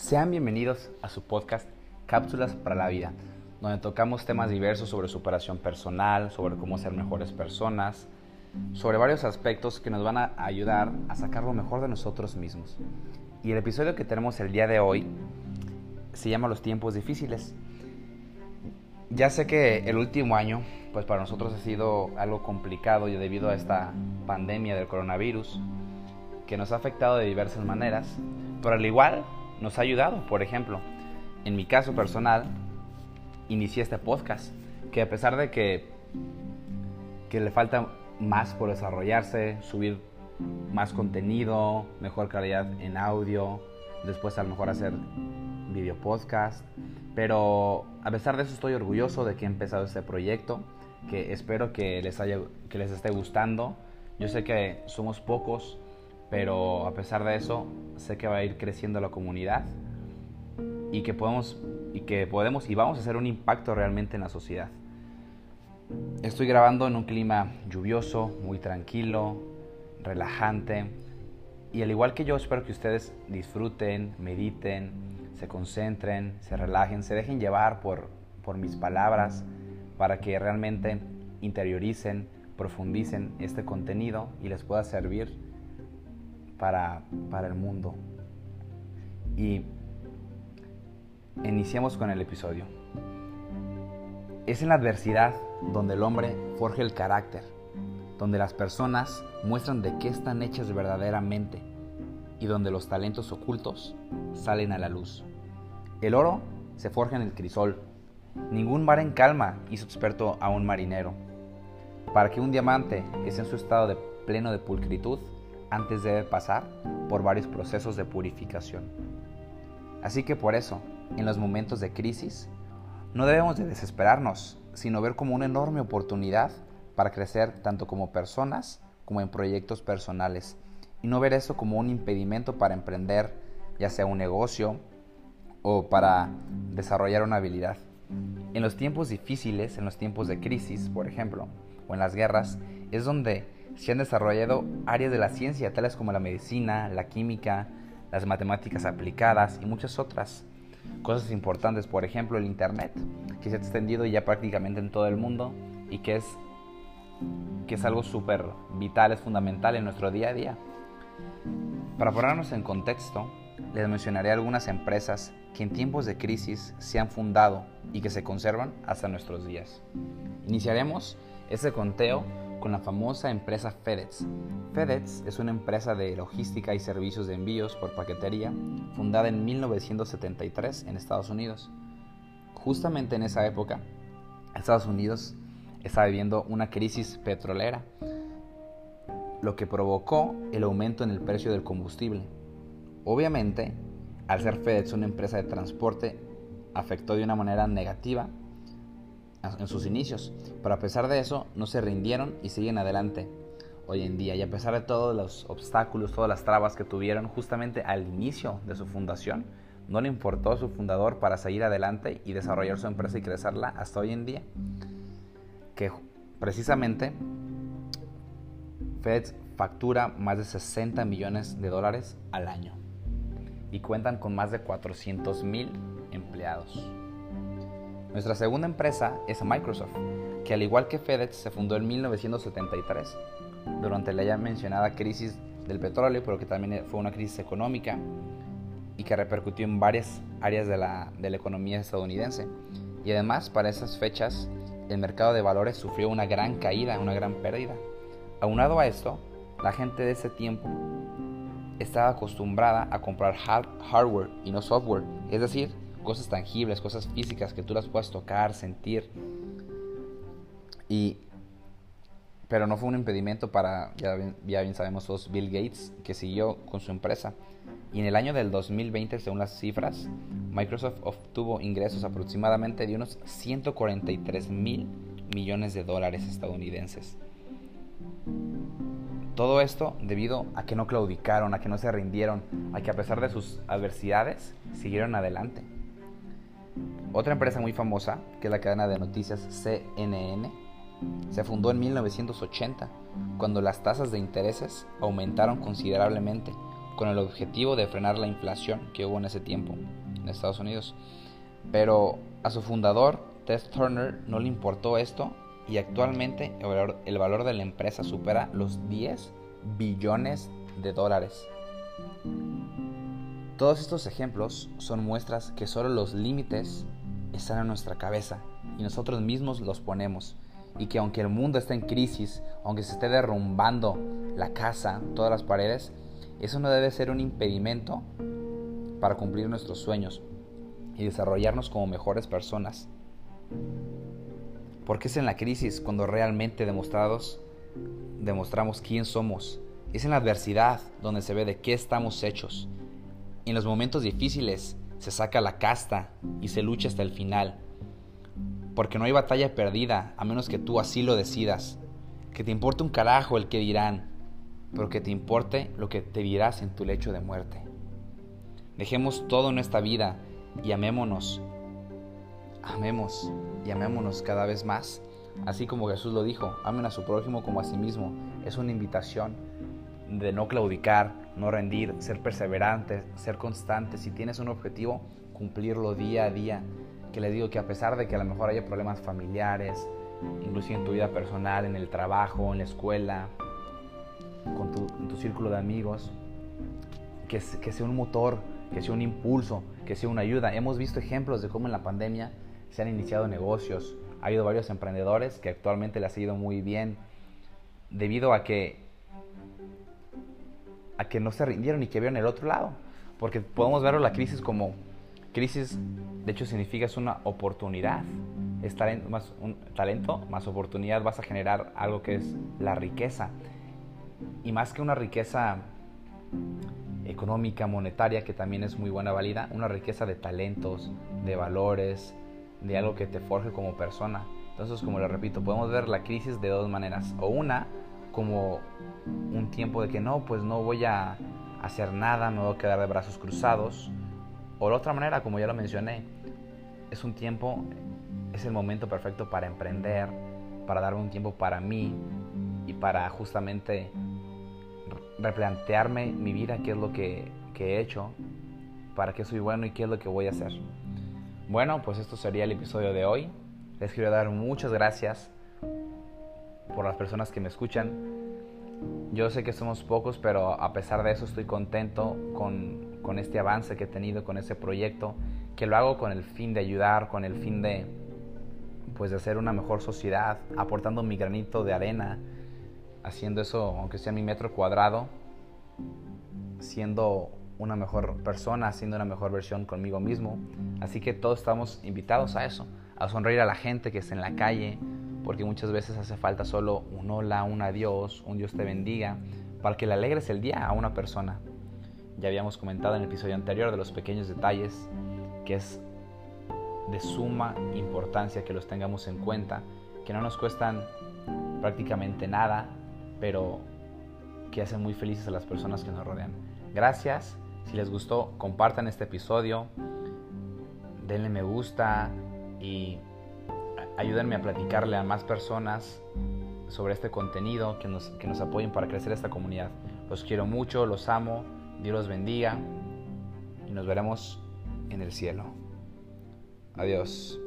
Sean bienvenidos a su podcast Cápsulas para la Vida, donde tocamos temas diversos sobre superación personal, sobre cómo ser mejores personas, sobre varios aspectos que nos van a ayudar a sacar lo mejor de nosotros mismos. Y el episodio que tenemos el día de hoy se llama Los tiempos difíciles. Ya sé que el último año, pues para nosotros ha sido algo complicado y debido a esta pandemia del coronavirus, que nos ha afectado de diversas maneras, pero al igual nos ha ayudado. Por ejemplo, en mi caso personal, inicié este podcast, que a pesar de que, que le falta más por desarrollarse, subir más contenido, mejor calidad en audio, después a lo mejor hacer video podcast, pero a pesar de eso estoy orgulloso de que he empezado este proyecto, que espero que les, haya, que les esté gustando. Yo sé que somos pocos, pero a pesar de eso sé que va a ir creciendo la comunidad y que podemos y que podemos y vamos a hacer un impacto realmente en la sociedad. Estoy grabando en un clima lluvioso, muy tranquilo, relajante y al igual que yo espero que ustedes disfruten, mediten, se concentren, se relajen, se dejen llevar por, por mis palabras para que realmente interioricen, profundicen este contenido y les pueda servir para, el mundo. Y iniciamos con el episodio. Es en la adversidad donde el hombre forja el carácter, donde las personas muestran de qué están hechas verdaderamente y donde los talentos ocultos salen a la luz. El oro se forja en el crisol. Ningún mar en calma hizo experto a un marinero. Para que un diamante esté en su estado de pleno de pulcritud, antes debe pasar por varios procesos de purificación. Así que por eso, en los momentos de crisis, no debemos de desesperarnos, sino ver como una enorme oportunidad para crecer tanto como personas como en proyectos personales, y no ver eso como un impedimento para emprender ya sea un negocio o para desarrollar una habilidad. En los tiempos difíciles, en los tiempos de crisis, por ejemplo, o en las guerras, es donde se han desarrollado áreas de la ciencia, tales como la medicina, la química, las matemáticas aplicadas y muchas otras cosas importantes, por ejemplo el Internet, que se ha extendido ya prácticamente en todo el mundo y que es, que es algo súper vital, es fundamental en nuestro día a día. Para ponernos en contexto, les mencionaré algunas empresas que en tiempos de crisis se han fundado y que se conservan hasta nuestros días. Iniciaremos este conteo con la famosa empresa FedEx. FedEx es una empresa de logística y servicios de envíos por paquetería fundada en 1973 en Estados Unidos. Justamente en esa época, Estados Unidos estaba viviendo una crisis petrolera, lo que provocó el aumento en el precio del combustible. Obviamente, al ser FedEx una empresa de transporte, afectó de una manera negativa en sus inicios, pero a pesar de eso no se rindieron y siguen adelante hoy en día. Y a pesar de todos los obstáculos, todas las trabas que tuvieron justamente al inicio de su fundación, no le importó a su fundador para seguir adelante y desarrollar su empresa y crecerla hasta hoy en día. Que precisamente FedEx factura más de 60 millones de dólares al año y cuentan con más de 400 mil empleados. Nuestra segunda empresa es Microsoft, que al igual que FedEx se fundó en 1973, durante la ya mencionada crisis del petróleo, pero que también fue una crisis económica y que repercutió en varias áreas de la, de la economía estadounidense. Y además, para esas fechas, el mercado de valores sufrió una gran caída, una gran pérdida. Aunado a esto, la gente de ese tiempo estaba acostumbrada a comprar hardware y no software, es decir, cosas tangibles, cosas físicas que tú las puedas tocar, sentir. Y, pero no fue un impedimento para, ya bien, sabemos todos, Bill Gates, que siguió con su empresa. Y en el año del 2020, según las cifras, Microsoft obtuvo ingresos aproximadamente de unos 143 mil millones de dólares estadounidenses. Todo esto debido a que no claudicaron, a que no se rindieron, a que a pesar de sus adversidades siguieron adelante. Otra empresa muy famosa, que es la cadena de noticias CNN, se fundó en 1980, cuando las tasas de intereses aumentaron considerablemente, con el objetivo de frenar la inflación que hubo en ese tiempo en Estados Unidos. Pero a su fundador, Ted Turner, no le importó esto y actualmente el valor, el valor de la empresa supera los 10 billones de dólares. Todos estos ejemplos son muestras que solo los límites están en nuestra cabeza y nosotros mismos los ponemos. Y que aunque el mundo esté en crisis, aunque se esté derrumbando la casa, todas las paredes, eso no debe ser un impedimento para cumplir nuestros sueños y desarrollarnos como mejores personas. Porque es en la crisis cuando realmente demostrados demostramos quién somos. Es en la adversidad donde se ve de qué estamos hechos en los momentos difíciles se saca la casta y se lucha hasta el final. Porque no hay batalla perdida a menos que tú así lo decidas. Que te importe un carajo el que dirán, pero que te importe lo que te dirás en tu lecho de muerte. Dejemos todo en esta vida y amémonos. Amemos y amémonos cada vez más. Así como Jesús lo dijo, amen a su prójimo como a sí mismo. Es una invitación de no claudicar, no rendir, ser perseverante, ser constante. Si tienes un objetivo, cumplirlo día a día. Que les digo que a pesar de que a lo mejor haya problemas familiares, inclusive en tu vida personal, en el trabajo, en la escuela, con tu, círculo de amigos, que, que sea un motor, que sea un impulso, que sea una ayuda. Hemos visto ejemplos de cómo en la pandemia se han iniciado negocios. Ha habido varios emprendedores que actualmente les ha ido muy bien debido a que a que no se rindieron y que vieron el otro lado. Porque podemos ver la crisis como crisis, de hecho significa es una oportunidad. Es talento más, talento más oportunidad, vas a generar algo que es la riqueza. Y más que una riqueza económica, monetaria, que también es muy buena, válida, una riqueza de talentos, de valores, de algo que te forje como persona. Entonces, como lo repito, podemos ver la crisis de dos maneras. O una, como un tiempo de que no, pues no voy a hacer nada, me voy a quedar de brazos cruzados. O de otra manera, como ya lo mencioné, es un tiempo, es el momento perfecto para emprender, para darme un tiempo para mí y para justamente replantearme mi vida, qué es lo que, que he hecho, para qué soy bueno y qué es lo que voy a hacer. Bueno, pues esto sería el episodio de hoy. Les quiero dar muchas gracias por las personas que me escuchan. Yo sé que somos pocos, pero a pesar de eso estoy contento con, con este avance que he tenido con ese proyecto, que lo hago con el fin de ayudar, con el fin de pues de hacer una mejor sociedad, aportando mi granito de arena, haciendo eso aunque sea mi metro cuadrado, siendo una mejor persona, siendo una mejor versión conmigo mismo. Así que todos estamos invitados a eso, a sonreír a la gente que está en la calle, porque muchas veces hace falta solo un hola, un adiós, un Dios te bendiga, para que le alegres el día a una persona. Ya habíamos comentado en el episodio anterior de los pequeños detalles, que es de suma importancia que los tengamos en cuenta, que no nos cuestan prácticamente nada, pero que hacen muy felices a las personas que nos rodean. Gracias, si les gustó, compartan este episodio, denle me gusta y ayúdenme a platicarle a más personas sobre este contenido, que nos, que nos apoyen para crecer esta comunidad. Los quiero mucho, los amo, Dios los bendiga y nos veremos en el cielo. Adiós.